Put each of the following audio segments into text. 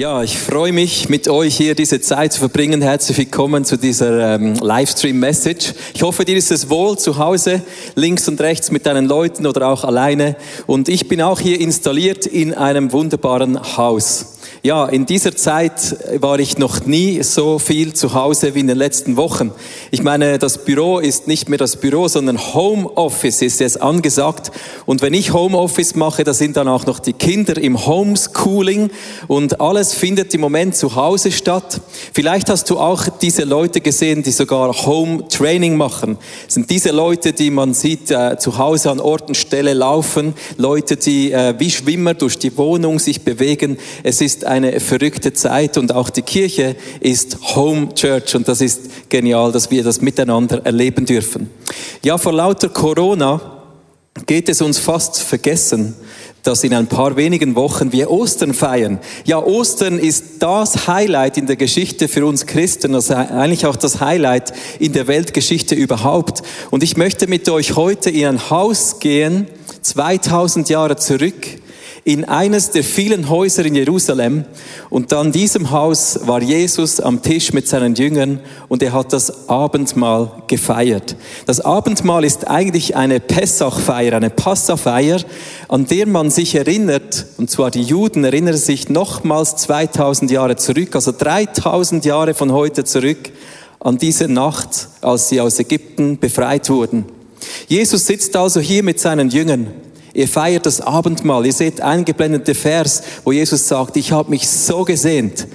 Ja, ich freue mich, mit euch hier diese Zeit zu verbringen. Herzlich willkommen zu dieser ähm, Livestream-Message. Ich hoffe, dir ist es wohl zu Hause, links und rechts mit deinen Leuten oder auch alleine. Und ich bin auch hier installiert in einem wunderbaren Haus. Ja, in dieser Zeit war ich noch nie so viel zu Hause wie in den letzten Wochen. Ich meine, das Büro ist nicht mehr das Büro, sondern Homeoffice ist jetzt angesagt. Und wenn ich Homeoffice mache, da sind dann auch noch die Kinder im Homeschooling und alles findet im Moment zu Hause statt. Vielleicht hast du auch diese Leute gesehen, die sogar Home Training machen. Das sind diese Leute, die man sieht äh, zu Hause an Ort und Stelle laufen, Leute, die äh, wie Schwimmer durch die Wohnung sich bewegen. Es ist eine verrückte Zeit und auch die Kirche ist Home Church und das ist genial, dass wir das miteinander erleben dürfen. Ja, vor lauter Corona geht es uns fast vergessen, dass in ein paar wenigen Wochen wir Ostern feiern. Ja, Ostern ist das Highlight in der Geschichte für uns Christen, also eigentlich auch das Highlight in der Weltgeschichte überhaupt. Und ich möchte mit euch heute in ein Haus gehen, 2000 Jahre zurück, in eines der vielen Häuser in Jerusalem. Und an diesem Haus war Jesus am Tisch mit seinen Jüngern und er hat das Abendmahl gefeiert. Das Abendmahl ist eigentlich eine Pessachfeier, eine Passafeier, an der man sich erinnert, und zwar die Juden erinnern sich nochmals 2000 Jahre zurück, also 3000 Jahre von heute zurück, an diese Nacht, als sie aus Ägypten befreit wurden. Jesus sitzt also hier mit seinen Jüngern. Ihr feiert das Abendmahl. Ihr seht eingeblendete Vers, wo Jesus sagt, ich habe mich so gesehnt,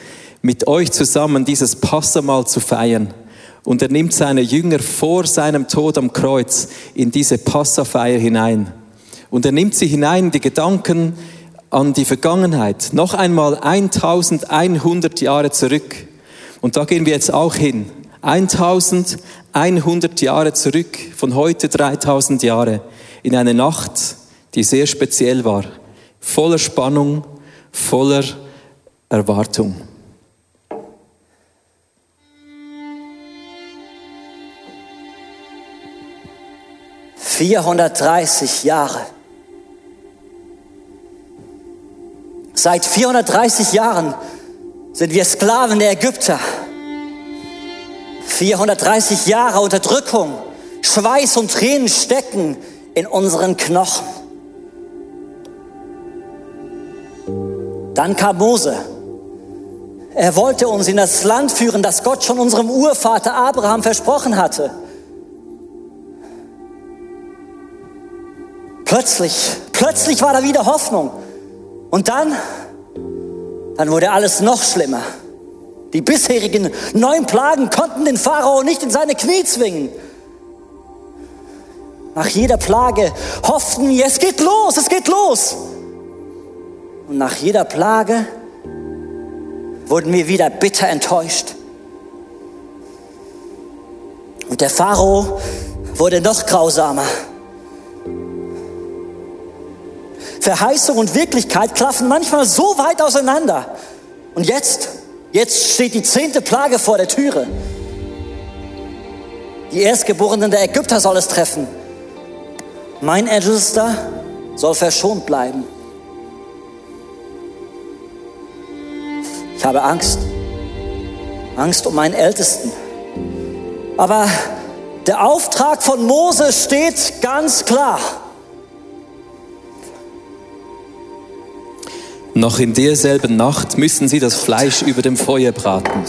mit euch zusammen dieses Passamal zu feiern. Und er nimmt seine Jünger vor seinem Tod am Kreuz in diese Passafeier hinein. Und er nimmt sie hinein, die Gedanken an die Vergangenheit. Noch einmal 1100 Jahre zurück. Und da gehen wir jetzt auch hin. 1100 Jahre zurück, von heute 3000 Jahre, in eine Nacht, die sehr speziell war, voller Spannung, voller Erwartung. Vierhundertdreißig Jahre. Seit 430 Jahren sind wir Sklaven der Ägypter. 430 Jahre Unterdrückung, Schweiß und Tränen stecken in unseren Knochen. Dann kam Mose. Er wollte uns in das Land führen, das Gott schon unserem Urvater Abraham versprochen hatte. Plötzlich, plötzlich war da wieder Hoffnung. Und dann, dann wurde alles noch schlimmer. Die bisherigen neun Plagen konnten den Pharao nicht in seine Knie zwingen. Nach jeder Plage hofften wir, es geht los, es geht los. Und nach jeder Plage wurden wir wieder bitter enttäuscht. Und der Pharao wurde noch grausamer. Verheißung und Wirklichkeit klaffen manchmal so weit auseinander. Und jetzt, jetzt steht die zehnte Plage vor der Türe. Die Erstgeborenen der Ägypter soll es treffen. Mein Ältester soll verschont bleiben. Ich habe Angst. Angst um meinen Ältesten. Aber der Auftrag von Mose steht ganz klar. Noch in derselben Nacht müssen sie das Fleisch über dem Feuer braten.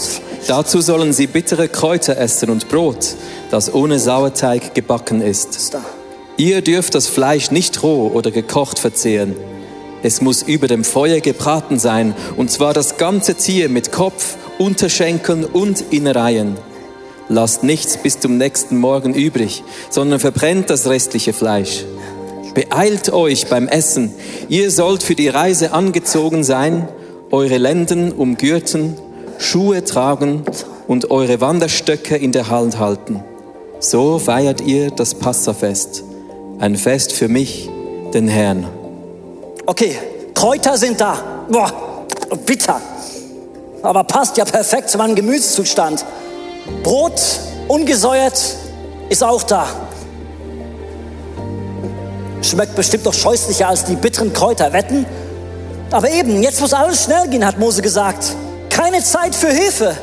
Dazu sollen sie bittere Kräuter essen und Brot, das ohne Sauerteig gebacken ist. Ihr dürft das Fleisch nicht roh oder gekocht verzehren es muss über dem Feuer gebraten sein, und zwar das ganze Tier mit Kopf, Unterschenkeln und Innereien. Lasst nichts bis zum nächsten Morgen übrig, sondern verbrennt das restliche Fleisch. Beeilt euch beim Essen. Ihr sollt für die Reise angezogen sein, eure Lenden umgürten, Schuhe tragen und eure Wanderstöcke in der Hand halten. So feiert ihr das Passafest, ein Fest für mich, den Herrn. Okay, Kräuter sind da. Boah, bitter. Aber passt ja perfekt zu meinem Gemütszustand. Brot, ungesäuert, ist auch da. Schmeckt bestimmt doch scheußlicher als die bitteren Kräuter. Wetten? Aber eben, jetzt muss alles schnell gehen, hat Mose gesagt. Keine Zeit für Hilfe.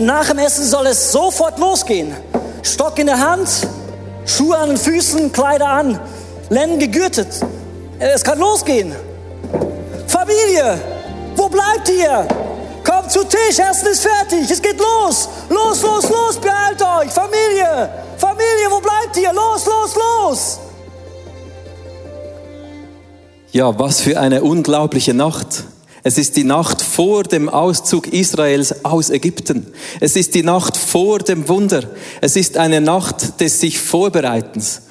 Nach dem Essen soll es sofort losgehen. Stock in der Hand, Schuhe an den Füßen, Kleider an, Lenden gegürtet. Es kann losgehen. Familie, wo bleibt ihr? Kommt zu Tisch, Essen ist fertig, es geht los. Los, los, los, beeilt euch. Familie, Familie, wo bleibt ihr? Los, los, los. Ja, was für eine unglaubliche Nacht. Es ist die Nacht vor dem Auszug Israels aus Ägypten. Es ist die Nacht vor dem Wunder. Es ist eine Nacht des sich Vorbereitens.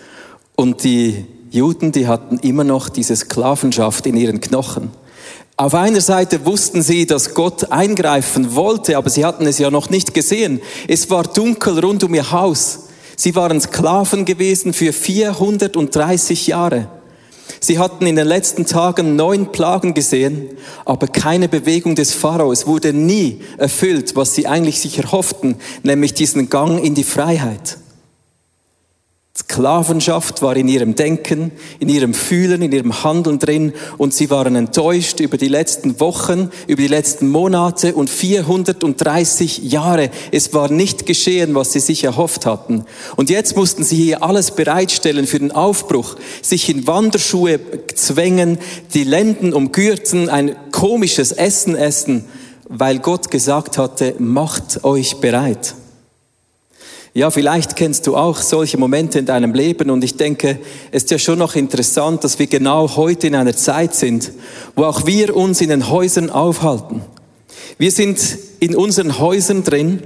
Und die Juden, die hatten immer noch diese Sklavenschaft in ihren Knochen. Auf einer Seite wussten sie, dass Gott eingreifen wollte, aber sie hatten es ja noch nicht gesehen. Es war dunkel rund um ihr Haus. Sie waren Sklaven gewesen für 430 Jahre. Sie hatten in den letzten Tagen neun Plagen gesehen, aber keine Bewegung des Pharao. Es wurde nie erfüllt, was sie eigentlich sich erhofften, nämlich diesen Gang in die Freiheit. Sklavenschaft war in ihrem Denken, in ihrem Fühlen, in ihrem Handeln drin und sie waren enttäuscht über die letzten Wochen, über die letzten Monate und 430 Jahre. Es war nicht geschehen, was sie sich erhofft hatten. Und jetzt mussten sie hier alles bereitstellen für den Aufbruch, sich in Wanderschuhe zwängen, die Lenden umgürten, ein komisches Essen essen, weil Gott gesagt hatte, macht euch bereit. Ja, vielleicht kennst du auch solche Momente in deinem Leben und ich denke, es ist ja schon noch interessant, dass wir genau heute in einer Zeit sind, wo auch wir uns in den Häusern aufhalten. Wir sind in unseren Häusern drin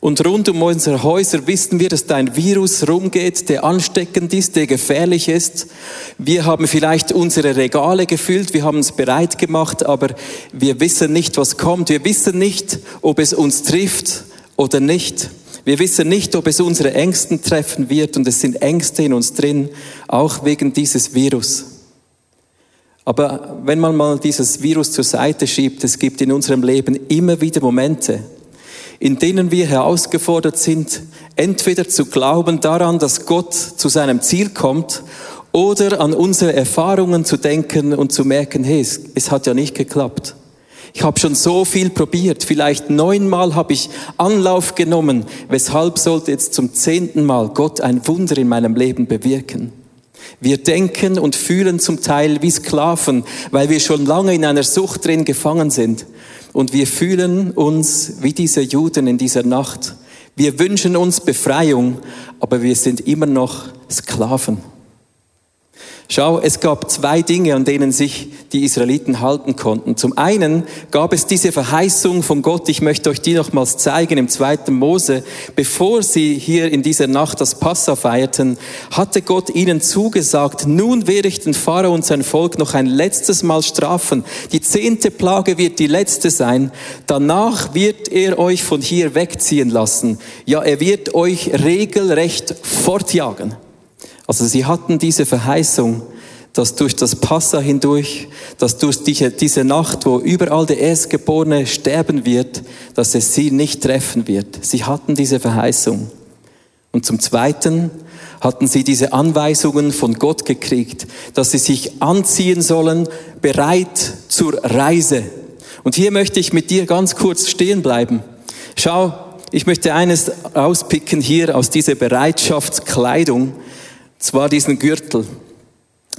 und rund um unsere Häuser wissen wir, dass da ein Virus rumgeht, der ansteckend ist, der gefährlich ist. Wir haben vielleicht unsere Regale gefüllt, wir haben es bereit gemacht, aber wir wissen nicht, was kommt. Wir wissen nicht, ob es uns trifft oder nicht. Wir wissen nicht, ob es unsere Ängsten treffen wird und es sind Ängste in uns drin, auch wegen dieses Virus. Aber wenn man mal dieses Virus zur Seite schiebt, es gibt in unserem Leben immer wieder Momente, in denen wir herausgefordert sind, entweder zu glauben daran, dass Gott zu seinem Ziel kommt, oder an unsere Erfahrungen zu denken und zu merken, hey, es, es hat ja nicht geklappt. Ich habe schon so viel probiert. Vielleicht neunmal habe ich Anlauf genommen. Weshalb sollte jetzt zum zehnten Mal Gott ein Wunder in meinem Leben bewirken? Wir denken und fühlen zum Teil wie Sklaven, weil wir schon lange in einer Sucht drin gefangen sind. Und wir fühlen uns wie diese Juden in dieser Nacht. Wir wünschen uns Befreiung, aber wir sind immer noch Sklaven. Schau, es gab zwei Dinge, an denen sich die Israeliten halten konnten. Zum einen gab es diese Verheißung von Gott, ich möchte euch die nochmals zeigen im zweiten Mose. Bevor sie hier in dieser Nacht das Passa feierten, hatte Gott ihnen zugesagt, nun werde ich den Pharao und sein Volk noch ein letztes Mal strafen. Die zehnte Plage wird die letzte sein. Danach wird er euch von hier wegziehen lassen. Ja, er wird euch regelrecht fortjagen. Also sie hatten diese Verheißung, dass durch das Passa hindurch, dass durch diese, Nacht, wo überall der Erstgeborene sterben wird, dass es sie nicht treffen wird. Sie hatten diese Verheißung. Und zum Zweiten hatten sie diese Anweisungen von Gott gekriegt, dass sie sich anziehen sollen, bereit zur Reise. Und hier möchte ich mit dir ganz kurz stehen bleiben. Schau, ich möchte eines auspicken hier aus dieser Bereitschaftskleidung zwar diesen Gürtel.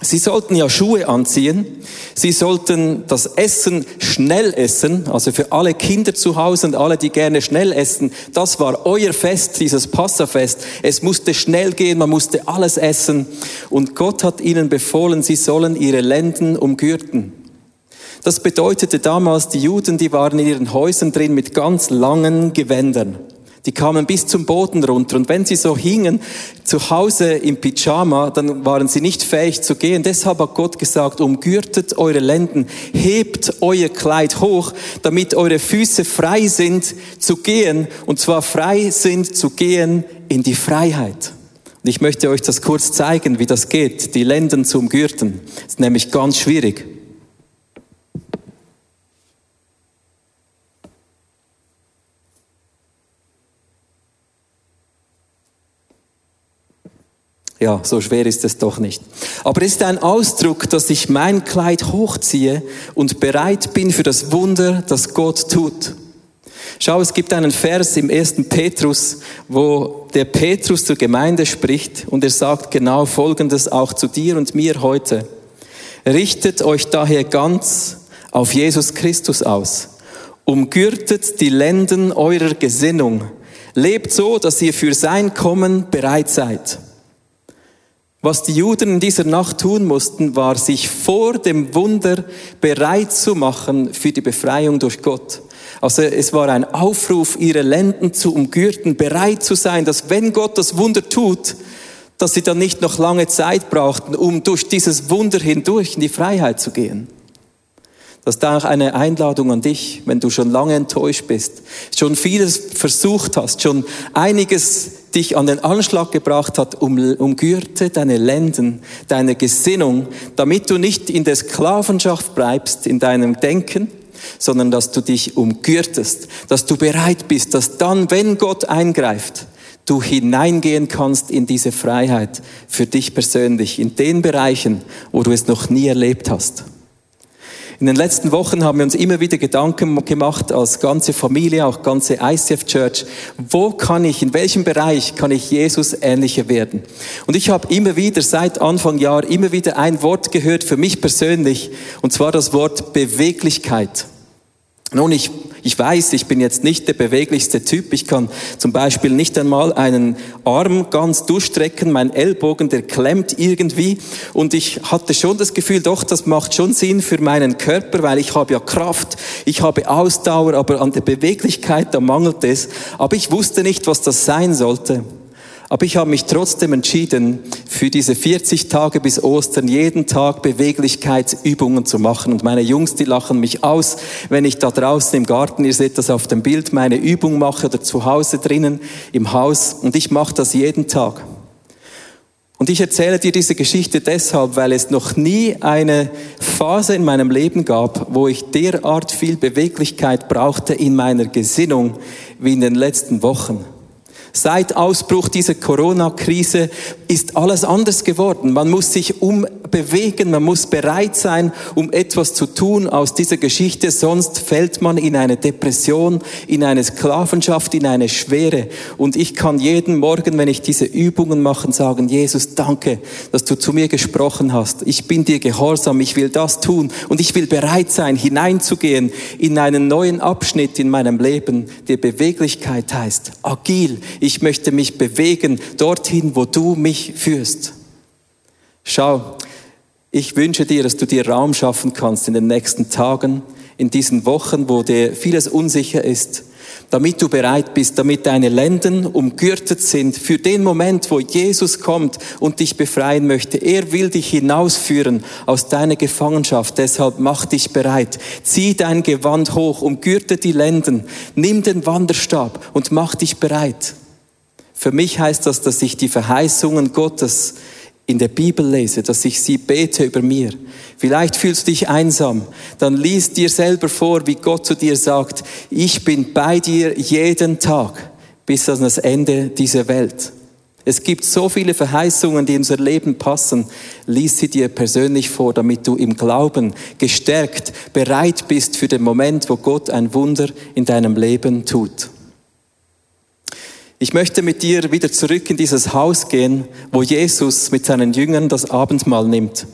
Sie sollten ja Schuhe anziehen. Sie sollten das Essen schnell essen. Also für alle Kinder zu Hause und alle, die gerne schnell essen. Das war euer Fest, dieses Passafest. Es musste schnell gehen. Man musste alles essen. Und Gott hat ihnen befohlen, sie sollen ihre Lenden umgürten. Das bedeutete damals, die Juden, die waren in ihren Häusern drin mit ganz langen Gewändern. Die kamen bis zum Boden runter und wenn sie so hingen zu Hause im Pyjama, dann waren sie nicht fähig zu gehen. Deshalb hat Gott gesagt, umgürtet eure Lenden, hebt euer Kleid hoch, damit eure Füße frei sind zu gehen und zwar frei sind zu gehen in die Freiheit. Und ich möchte euch das kurz zeigen, wie das geht, die Lenden zu umgürten. Das ist nämlich ganz schwierig. Ja, so schwer ist es doch nicht. Aber es ist ein Ausdruck, dass ich mein Kleid hochziehe und bereit bin für das Wunder, das Gott tut. Schau, es gibt einen Vers im ersten Petrus, wo der Petrus zur Gemeinde spricht und er sagt genau Folgendes auch zu dir und mir heute. Richtet euch daher ganz auf Jesus Christus aus. Umgürtet die Lenden eurer Gesinnung. Lebt so, dass ihr für sein Kommen bereit seid. Was die Juden in dieser Nacht tun mussten, war, sich vor dem Wunder bereit zu machen für die Befreiung durch Gott. Also es war ein Aufruf, ihre Lenden zu umgürten, bereit zu sein, dass wenn Gott das Wunder tut, dass sie dann nicht noch lange Zeit brauchten, um durch dieses Wunder hindurch in die Freiheit zu gehen. Das ist auch eine Einladung an dich, wenn du schon lange enttäuscht bist, schon vieles versucht hast, schon einiges dich an den Anschlag gebracht hat, um, umgürte deine Lenden, deine Gesinnung, damit du nicht in der Sklavenschaft bleibst, in deinem Denken, sondern dass du dich umgürtest, dass du bereit bist, dass dann, wenn Gott eingreift, du hineingehen kannst in diese Freiheit für dich persönlich, in den Bereichen, wo du es noch nie erlebt hast. In den letzten Wochen haben wir uns immer wieder Gedanken gemacht, als ganze Familie, auch ganze ICF Church, wo kann ich, in welchem Bereich kann ich Jesus ähnlicher werden? Und ich habe immer wieder, seit Anfang Jahr, immer wieder ein Wort gehört für mich persönlich, und zwar das Wort Beweglichkeit. Nun, ich, ich weiß, ich bin jetzt nicht der beweglichste Typ. Ich kann zum Beispiel nicht einmal einen Arm ganz durchstrecken. Mein Ellbogen, der klemmt irgendwie. Und ich hatte schon das Gefühl, doch, das macht schon Sinn für meinen Körper, weil ich habe ja Kraft, ich habe Ausdauer, aber an der Beweglichkeit, da mangelt es. Aber ich wusste nicht, was das sein sollte. Aber ich habe mich trotzdem entschieden, für diese 40 Tage bis Ostern jeden Tag Beweglichkeitsübungen zu machen. Und meine Jungs, die lachen mich aus, wenn ich da draußen im Garten, ihr seht das auf dem Bild, meine Übung mache oder zu Hause drinnen im Haus. Und ich mache das jeden Tag. Und ich erzähle dir diese Geschichte deshalb, weil es noch nie eine Phase in meinem Leben gab, wo ich derart viel Beweglichkeit brauchte in meiner Gesinnung wie in den letzten Wochen. Seit Ausbruch dieser Corona-Krise ist alles anders geworden. Man muss sich umbewegen, man muss bereit sein, um etwas zu tun aus dieser Geschichte, sonst fällt man in eine Depression, in eine Sklavenschaft, in eine Schwere. Und ich kann jeden Morgen, wenn ich diese Übungen mache, sagen, Jesus, danke, dass du zu mir gesprochen hast. Ich bin dir gehorsam, ich will das tun und ich will bereit sein, hineinzugehen in einen neuen Abschnitt in meinem Leben, der Beweglichkeit heißt, agil, ich möchte mich bewegen dorthin, wo du mich führst. Schau, ich wünsche dir, dass du dir Raum schaffen kannst in den nächsten Tagen, in diesen Wochen, wo dir vieles unsicher ist, damit du bereit bist, damit deine Lenden umgürtet sind für den Moment, wo Jesus kommt und dich befreien möchte. Er will dich hinausführen aus deiner Gefangenschaft. Deshalb mach dich bereit. Zieh dein Gewand hoch, umgürte die Lenden, nimm den Wanderstab und mach dich bereit. Für mich heißt das, dass ich die Verheißungen Gottes in der Bibel lese, dass ich sie bete über mir. Vielleicht fühlst du dich einsam, dann lies dir selber vor, wie Gott zu dir sagt, ich bin bei dir jeden Tag bis an das Ende dieser Welt. Es gibt so viele Verheißungen, die in unser Leben passen. Lies sie dir persönlich vor, damit du im Glauben gestärkt bereit bist für den Moment, wo Gott ein Wunder in deinem Leben tut. Ich möchte mit dir wieder zurück in dieses Haus gehen, wo Jesus mit seinen Jüngern das Abendmahl nimmt.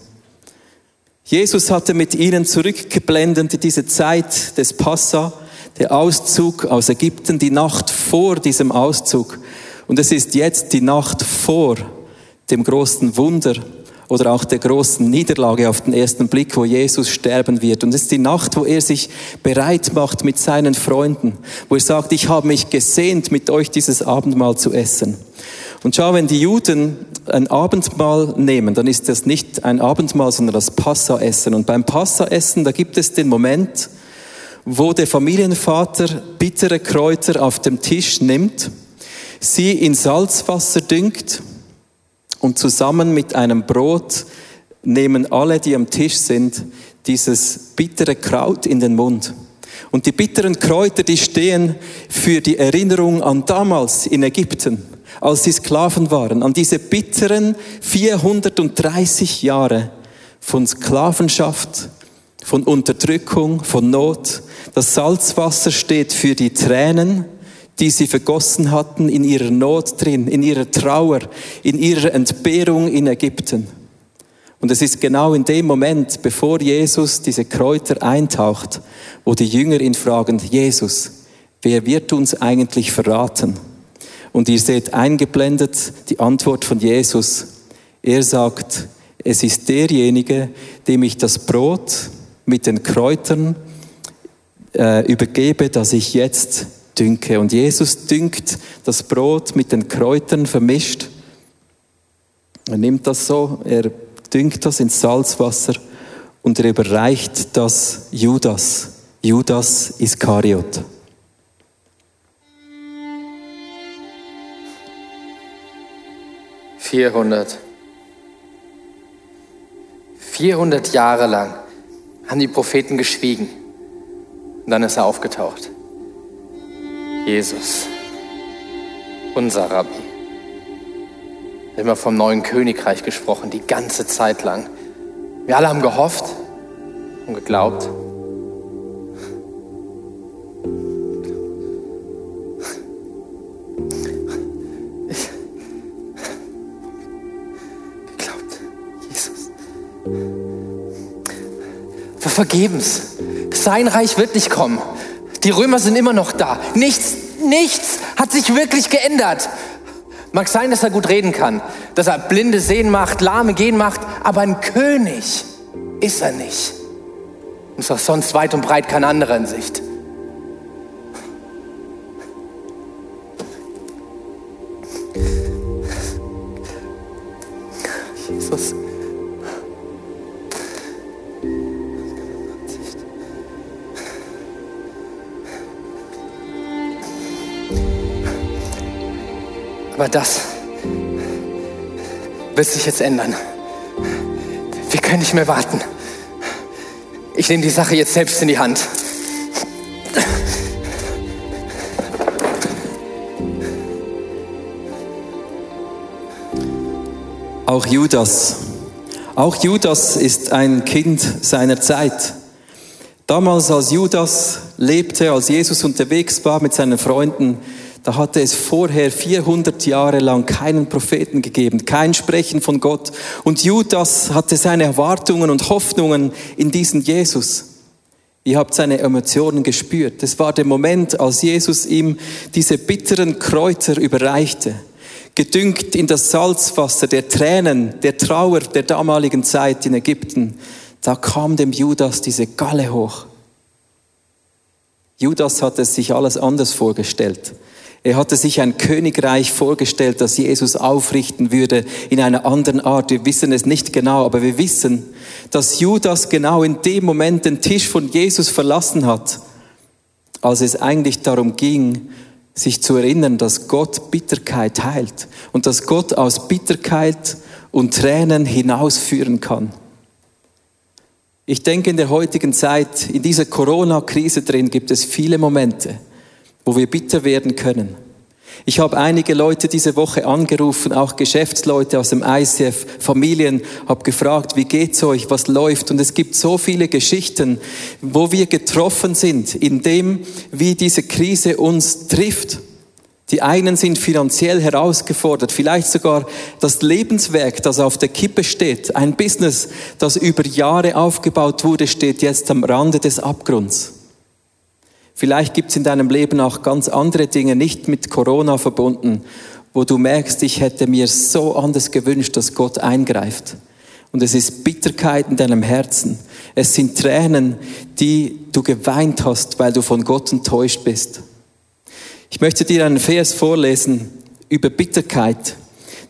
Jesus hatte mit ihnen zurückgeblendet in diese Zeit des Passa, der Auszug aus Ägypten, die Nacht vor diesem Auszug. Und es ist jetzt die Nacht vor dem großen Wunder, oder auch der großen Niederlage auf den ersten Blick, wo Jesus sterben wird. Und es ist die Nacht, wo er sich bereit macht mit seinen Freunden, wo er sagt, ich habe mich gesehnt, mit euch dieses Abendmahl zu essen. Und schau, wenn die Juden ein Abendmahl nehmen, dann ist das nicht ein Abendmahl, sondern das Passaessen. Und beim Passaessen, da gibt es den Moment, wo der Familienvater bittere Kräuter auf dem Tisch nimmt, sie in Salzwasser düngt und zusammen mit einem Brot nehmen alle, die am Tisch sind, dieses bittere Kraut in den Mund. Und die bitteren Kräuter, die stehen für die Erinnerung an damals in Ägypten, als sie Sklaven waren, an diese bitteren 430 Jahre von Sklavenschaft, von Unterdrückung, von Not. Das Salzwasser steht für die Tränen, die sie vergossen hatten in ihrer Not drin, in ihrer Trauer, in ihrer Entbehrung in Ägypten. Und es ist genau in dem Moment, bevor Jesus diese Kräuter eintaucht, wo die Jünger ihn fragen, Jesus, wer wird uns eigentlich verraten? Und ihr seht eingeblendet die Antwort von Jesus. Er sagt, es ist derjenige, dem ich das Brot mit den Kräutern äh, übergebe, das ich jetzt dünke. Und Jesus dünkt das Brot mit den Kräutern vermischt. Er nimmt das so, er dünkt das ins Salzwasser und er überreicht das Judas, Judas Iskariot. Vierhundert. Vierhundert Jahre lang haben die Propheten geschwiegen. Und dann ist er aufgetaucht. Jesus, unser Rabbi. Immer vom neuen Königreich gesprochen, die ganze Zeit lang. Wir alle haben gehofft und geglaubt. Vergeben's. Sein Reich wird nicht kommen. Die Römer sind immer noch da. Nichts, nichts hat sich wirklich geändert. Mag sein, dass er gut reden kann, dass er Blinde sehen macht, Lahme gehen macht, aber ein König ist er nicht. Und ist auch sonst weit und breit kein anderer in Sicht. Aber das wird sich jetzt ändern. Wir können nicht mehr warten. Ich nehme die Sache jetzt selbst in die Hand. Auch Judas. Auch Judas ist ein Kind seiner Zeit. Damals, als Judas lebte, als Jesus unterwegs war mit seinen Freunden, da hatte es vorher 400 Jahre lang keinen Propheten gegeben, kein Sprechen von Gott. Und Judas hatte seine Erwartungen und Hoffnungen in diesen Jesus. Ihr habt seine Emotionen gespürt. Es war der Moment, als Jesus ihm diese bitteren Kräuter überreichte, gedüngt in das Salzwasser der Tränen, der Trauer der damaligen Zeit in Ägypten. Da kam dem Judas diese Galle hoch. Judas hatte sich alles anders vorgestellt. Er hatte sich ein Königreich vorgestellt, das Jesus aufrichten würde in einer anderen Art. Wir wissen es nicht genau, aber wir wissen, dass Judas genau in dem Moment den Tisch von Jesus verlassen hat, als es eigentlich darum ging, sich zu erinnern, dass Gott Bitterkeit heilt und dass Gott aus Bitterkeit und Tränen hinausführen kann. Ich denke, in der heutigen Zeit, in dieser Corona-Krise drin, gibt es viele Momente, wo wir bitter werden können. Ich habe einige Leute diese Woche angerufen, auch Geschäftsleute aus dem ICF, Familien, habe gefragt, wie geht's euch, was läuft? Und es gibt so viele Geschichten, wo wir getroffen sind, in dem, wie diese Krise uns trifft. Die einen sind finanziell herausgefordert, vielleicht sogar das Lebenswerk, das auf der Kippe steht, ein Business, das über Jahre aufgebaut wurde, steht jetzt am Rande des Abgrunds. Vielleicht gibt es in deinem Leben auch ganz andere Dinge, nicht mit Corona verbunden, wo du merkst, ich hätte mir so anders gewünscht, dass Gott eingreift. Und es ist Bitterkeit in deinem Herzen. Es sind Tränen, die du geweint hast, weil du von Gott enttäuscht bist. Ich möchte dir einen Vers vorlesen über Bitterkeit,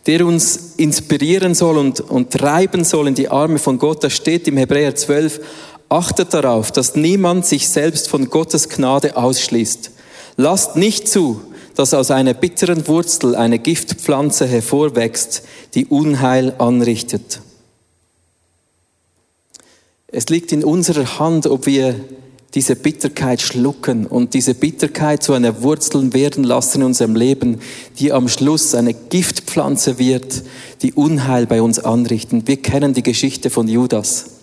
der uns inspirieren soll und, und treiben soll in die Arme von Gott. Da steht im Hebräer 12, Achtet darauf, dass niemand sich selbst von Gottes Gnade ausschließt. Lasst nicht zu, dass aus einer bitteren Wurzel eine Giftpflanze hervorwächst, die Unheil anrichtet. Es liegt in unserer Hand, ob wir diese Bitterkeit schlucken und diese Bitterkeit zu einer Wurzel werden lassen in unserem Leben, die am Schluss eine Giftpflanze wird, die Unheil bei uns anrichten. Wir kennen die Geschichte von Judas.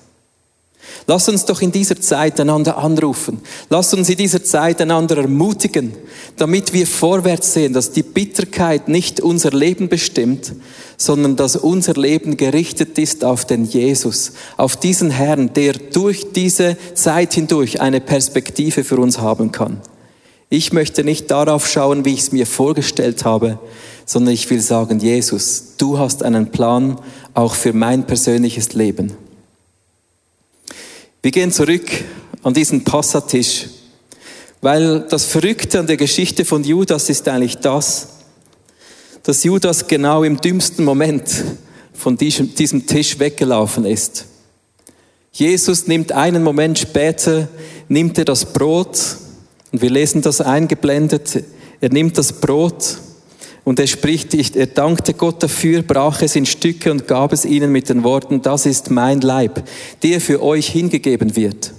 Lass uns doch in dieser Zeit einander anrufen. Lass uns in dieser Zeit einander ermutigen, damit wir vorwärts sehen, dass die Bitterkeit nicht unser Leben bestimmt, sondern dass unser Leben gerichtet ist auf den Jesus, auf diesen Herrn, der durch diese Zeit hindurch eine Perspektive für uns haben kann. Ich möchte nicht darauf schauen, wie ich es mir vorgestellt habe, sondern ich will sagen, Jesus, du hast einen Plan auch für mein persönliches Leben. Wir gehen zurück an diesen Passatisch, weil das Verrückte an der Geschichte von Judas ist eigentlich das, dass Judas genau im dümmsten Moment von diesem, diesem Tisch weggelaufen ist. Jesus nimmt einen Moment später, nimmt er das Brot, und wir lesen das eingeblendet, er nimmt das Brot und er spricht, er dankte Gott dafür, brach es in Stücke und gab es ihnen mit den Worten, das ist mein Leib, der für euch hingegeben wird.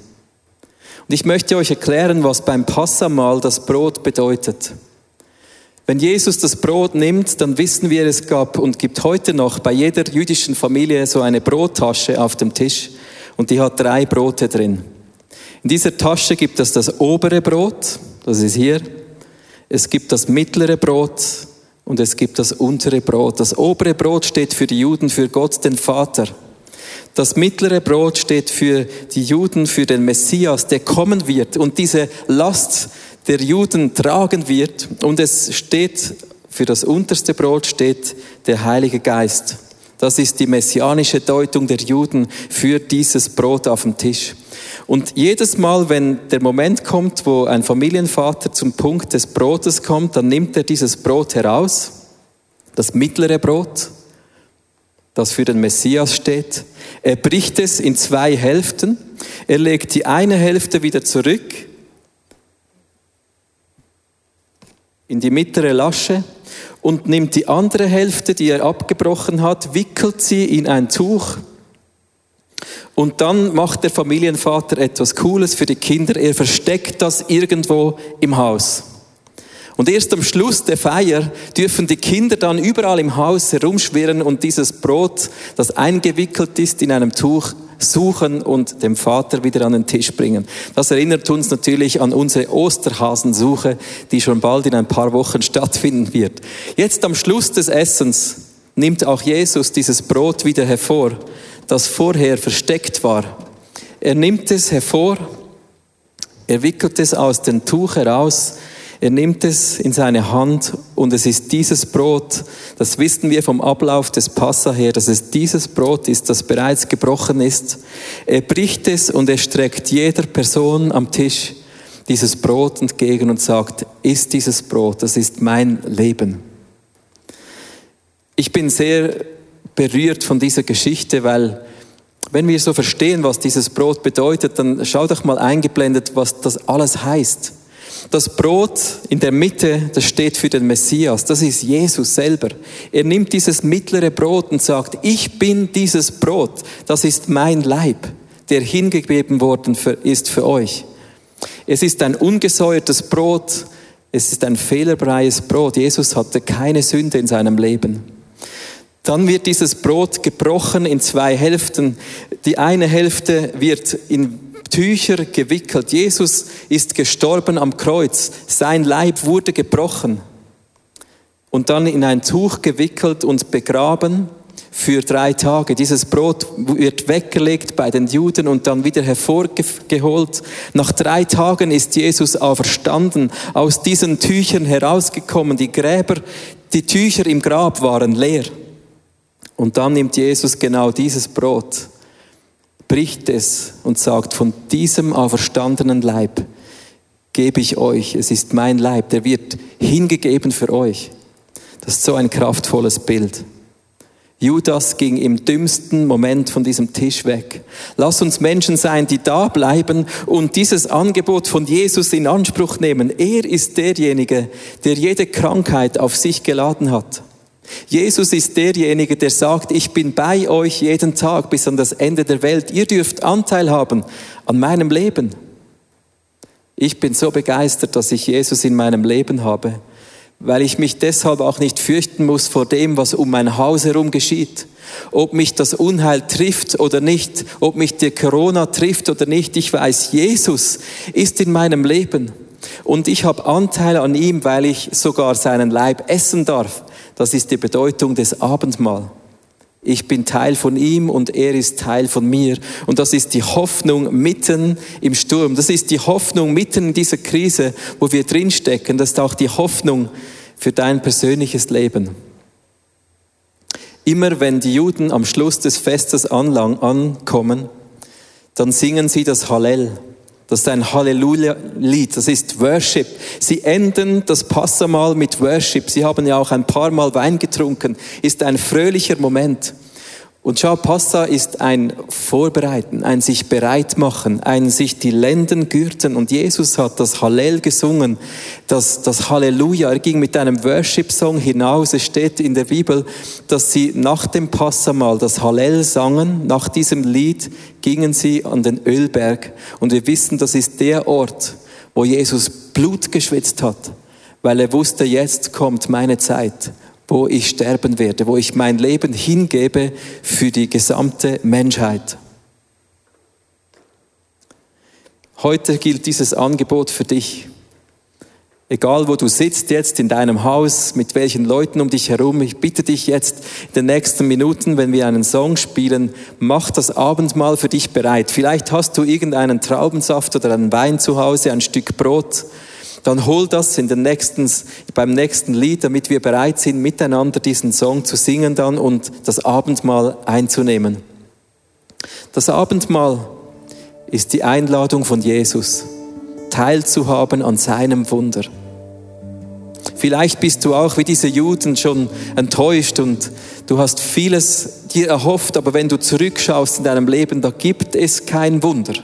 Und ich möchte euch erklären, was beim Passamal das Brot bedeutet. Wenn Jesus das Brot nimmt, dann wissen wir, es gab und gibt heute noch bei jeder jüdischen Familie so eine Brottasche auf dem Tisch und die hat drei Brote drin. In dieser Tasche gibt es das obere Brot, das ist hier. Es gibt das mittlere Brot und es gibt das untere Brot. Das obere Brot steht für die Juden, für Gott den Vater. Das mittlere Brot steht für die Juden, für den Messias, der kommen wird und diese Last der Juden tragen wird. Und es steht, für das unterste Brot steht der Heilige Geist. Das ist die messianische Deutung der Juden für dieses Brot auf dem Tisch. Und jedes Mal, wenn der Moment kommt, wo ein Familienvater zum Punkt des Brotes kommt, dann nimmt er dieses Brot heraus, das mittlere Brot, das für den Messias steht. Er bricht es in zwei Hälften. Er legt die eine Hälfte wieder zurück in die mittlere Lasche und nimmt die andere Hälfte, die er abgebrochen hat, wickelt sie in ein Tuch und dann macht der Familienvater etwas Cooles für die Kinder. Er versteckt das irgendwo im Haus. Und erst am Schluss der Feier dürfen die Kinder dann überall im Haus herumschwirren und dieses Brot, das eingewickelt ist in einem Tuch, suchen und dem Vater wieder an den Tisch bringen. Das erinnert uns natürlich an unsere Osterhasensuche, die schon bald in ein paar Wochen stattfinden wird. Jetzt am Schluss des Essens nimmt auch Jesus dieses Brot wieder hervor das vorher versteckt war. Er nimmt es hervor, er wickelt es aus dem Tuch heraus, er nimmt es in seine Hand und es ist dieses Brot, das wissen wir vom Ablauf des Passa her, dass es dieses Brot ist, das bereits gebrochen ist. Er bricht es und er streckt jeder Person am Tisch dieses Brot entgegen und sagt, isst dieses Brot, das ist mein Leben. Ich bin sehr berührt von dieser Geschichte, weil wenn wir so verstehen, was dieses Brot bedeutet, dann schau doch mal eingeblendet, was das alles heißt. Das Brot in der Mitte, das steht für den Messias, das ist Jesus selber. Er nimmt dieses mittlere Brot und sagt, ich bin dieses Brot, das ist mein Leib, der hingegeben worden ist für euch. Es ist ein ungesäuertes Brot, es ist ein fehlerfreies Brot. Jesus hatte keine Sünde in seinem Leben. Dann wird dieses Brot gebrochen in zwei Hälften. Die eine Hälfte wird in Tücher gewickelt. Jesus ist gestorben am Kreuz. Sein Leib wurde gebrochen und dann in ein Tuch gewickelt und begraben für drei Tage. Dieses Brot wird weggelegt bei den Juden und dann wieder hervorgeholt. Nach drei Tagen ist Jesus auferstanden, aus diesen Tüchern herausgekommen. Die Gräber, die Tücher im Grab waren leer. Und dann nimmt Jesus genau dieses Brot, bricht es und sagt, von diesem auferstandenen Leib gebe ich euch, es ist mein Leib, der wird hingegeben für euch. Das ist so ein kraftvolles Bild. Judas ging im dümmsten Moment von diesem Tisch weg. Lass uns Menschen sein, die da bleiben und dieses Angebot von Jesus in Anspruch nehmen. Er ist derjenige, der jede Krankheit auf sich geladen hat. Jesus ist derjenige, der sagt, ich bin bei euch jeden Tag bis an das Ende der Welt. Ihr dürft Anteil haben an meinem Leben. Ich bin so begeistert, dass ich Jesus in meinem Leben habe, weil ich mich deshalb auch nicht fürchten muss vor dem, was um mein Haus herum geschieht. Ob mich das Unheil trifft oder nicht, ob mich die Corona trifft oder nicht, ich weiß, Jesus ist in meinem Leben. Und ich habe Anteil an ihm, weil ich sogar seinen Leib essen darf. Das ist die Bedeutung des Abendmahl. Ich bin Teil von ihm und er ist Teil von mir. Und das ist die Hoffnung mitten im Sturm. Das ist die Hoffnung mitten in dieser Krise, wo wir drinstecken. Das ist auch die Hoffnung für dein persönliches Leben. Immer wenn die Juden am Schluss des Festes ankommen, dann singen sie das Hallel. Das ist ein Halleluja-Lied, das ist Worship. Sie enden das Passamal mit Worship. Sie haben ja auch ein paar Mal Wein getrunken. Ist ein fröhlicher Moment. Und schau, Passa ist ein Vorbereiten, ein sich bereit machen, ein sich die Lenden gürten. Und Jesus hat das Hallel gesungen, das, das Halleluja. Er ging mit einem Worship-Song hinaus. Es steht in der Bibel, dass sie nach dem Passamal das Hallel sangen. Nach diesem Lied gingen sie an den Ölberg. Und wir wissen, das ist der Ort, wo Jesus Blut geschwitzt hat, weil er wusste, jetzt kommt meine Zeit wo ich sterben werde, wo ich mein Leben hingebe für die gesamte Menschheit. Heute gilt dieses Angebot für dich. Egal wo du sitzt jetzt in deinem Haus, mit welchen Leuten um dich herum, ich bitte dich jetzt in den nächsten Minuten, wenn wir einen Song spielen, mach das Abendmahl für dich bereit. Vielleicht hast du irgendeinen Traubensaft oder einen Wein zu Hause, ein Stück Brot dann hol das in den nächsten, beim nächsten Lied, damit wir bereit sind, miteinander diesen Song zu singen dann und das Abendmahl einzunehmen. Das Abendmahl ist die Einladung von Jesus, teilzuhaben an seinem Wunder. Vielleicht bist du auch wie diese Juden schon enttäuscht und du hast vieles dir erhofft, aber wenn du zurückschaust in deinem Leben, da gibt es kein Wunder.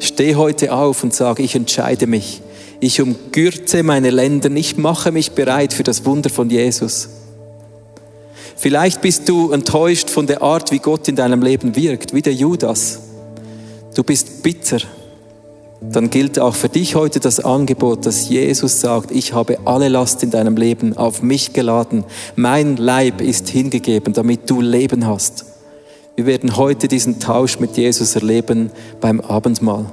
Steh heute auf und sage, ich entscheide mich. Ich umgürte meine Länder. Ich mache mich bereit für das Wunder von Jesus. Vielleicht bist du enttäuscht von der Art, wie Gott in deinem Leben wirkt, wie der Judas. Du bist bitter. Dann gilt auch für dich heute das Angebot, dass Jesus sagt, ich habe alle Last in deinem Leben auf mich geladen. Mein Leib ist hingegeben, damit du Leben hast. Wir werden heute diesen Tausch mit Jesus erleben beim Abendmahl.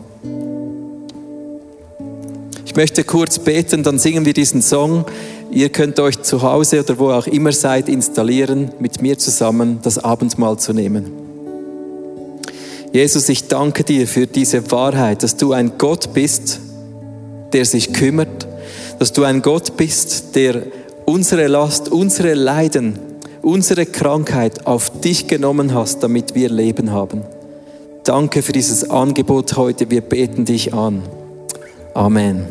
Ich möchte kurz beten, dann singen wir diesen Song. Ihr könnt euch zu Hause oder wo auch immer seid installieren, mit mir zusammen das Abendmahl zu nehmen. Jesus, ich danke dir für diese Wahrheit, dass du ein Gott bist, der sich kümmert, dass du ein Gott bist, der unsere Last, unsere Leiden, unsere Krankheit auf dich genommen hast, damit wir Leben haben. Danke für dieses Angebot heute. Wir beten dich an. Amen.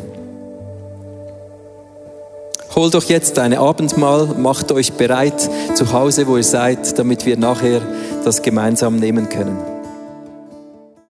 Holt doch jetzt eine Abendmahl, macht euch bereit zu Hause, wo ihr seid, damit wir nachher das gemeinsam nehmen können.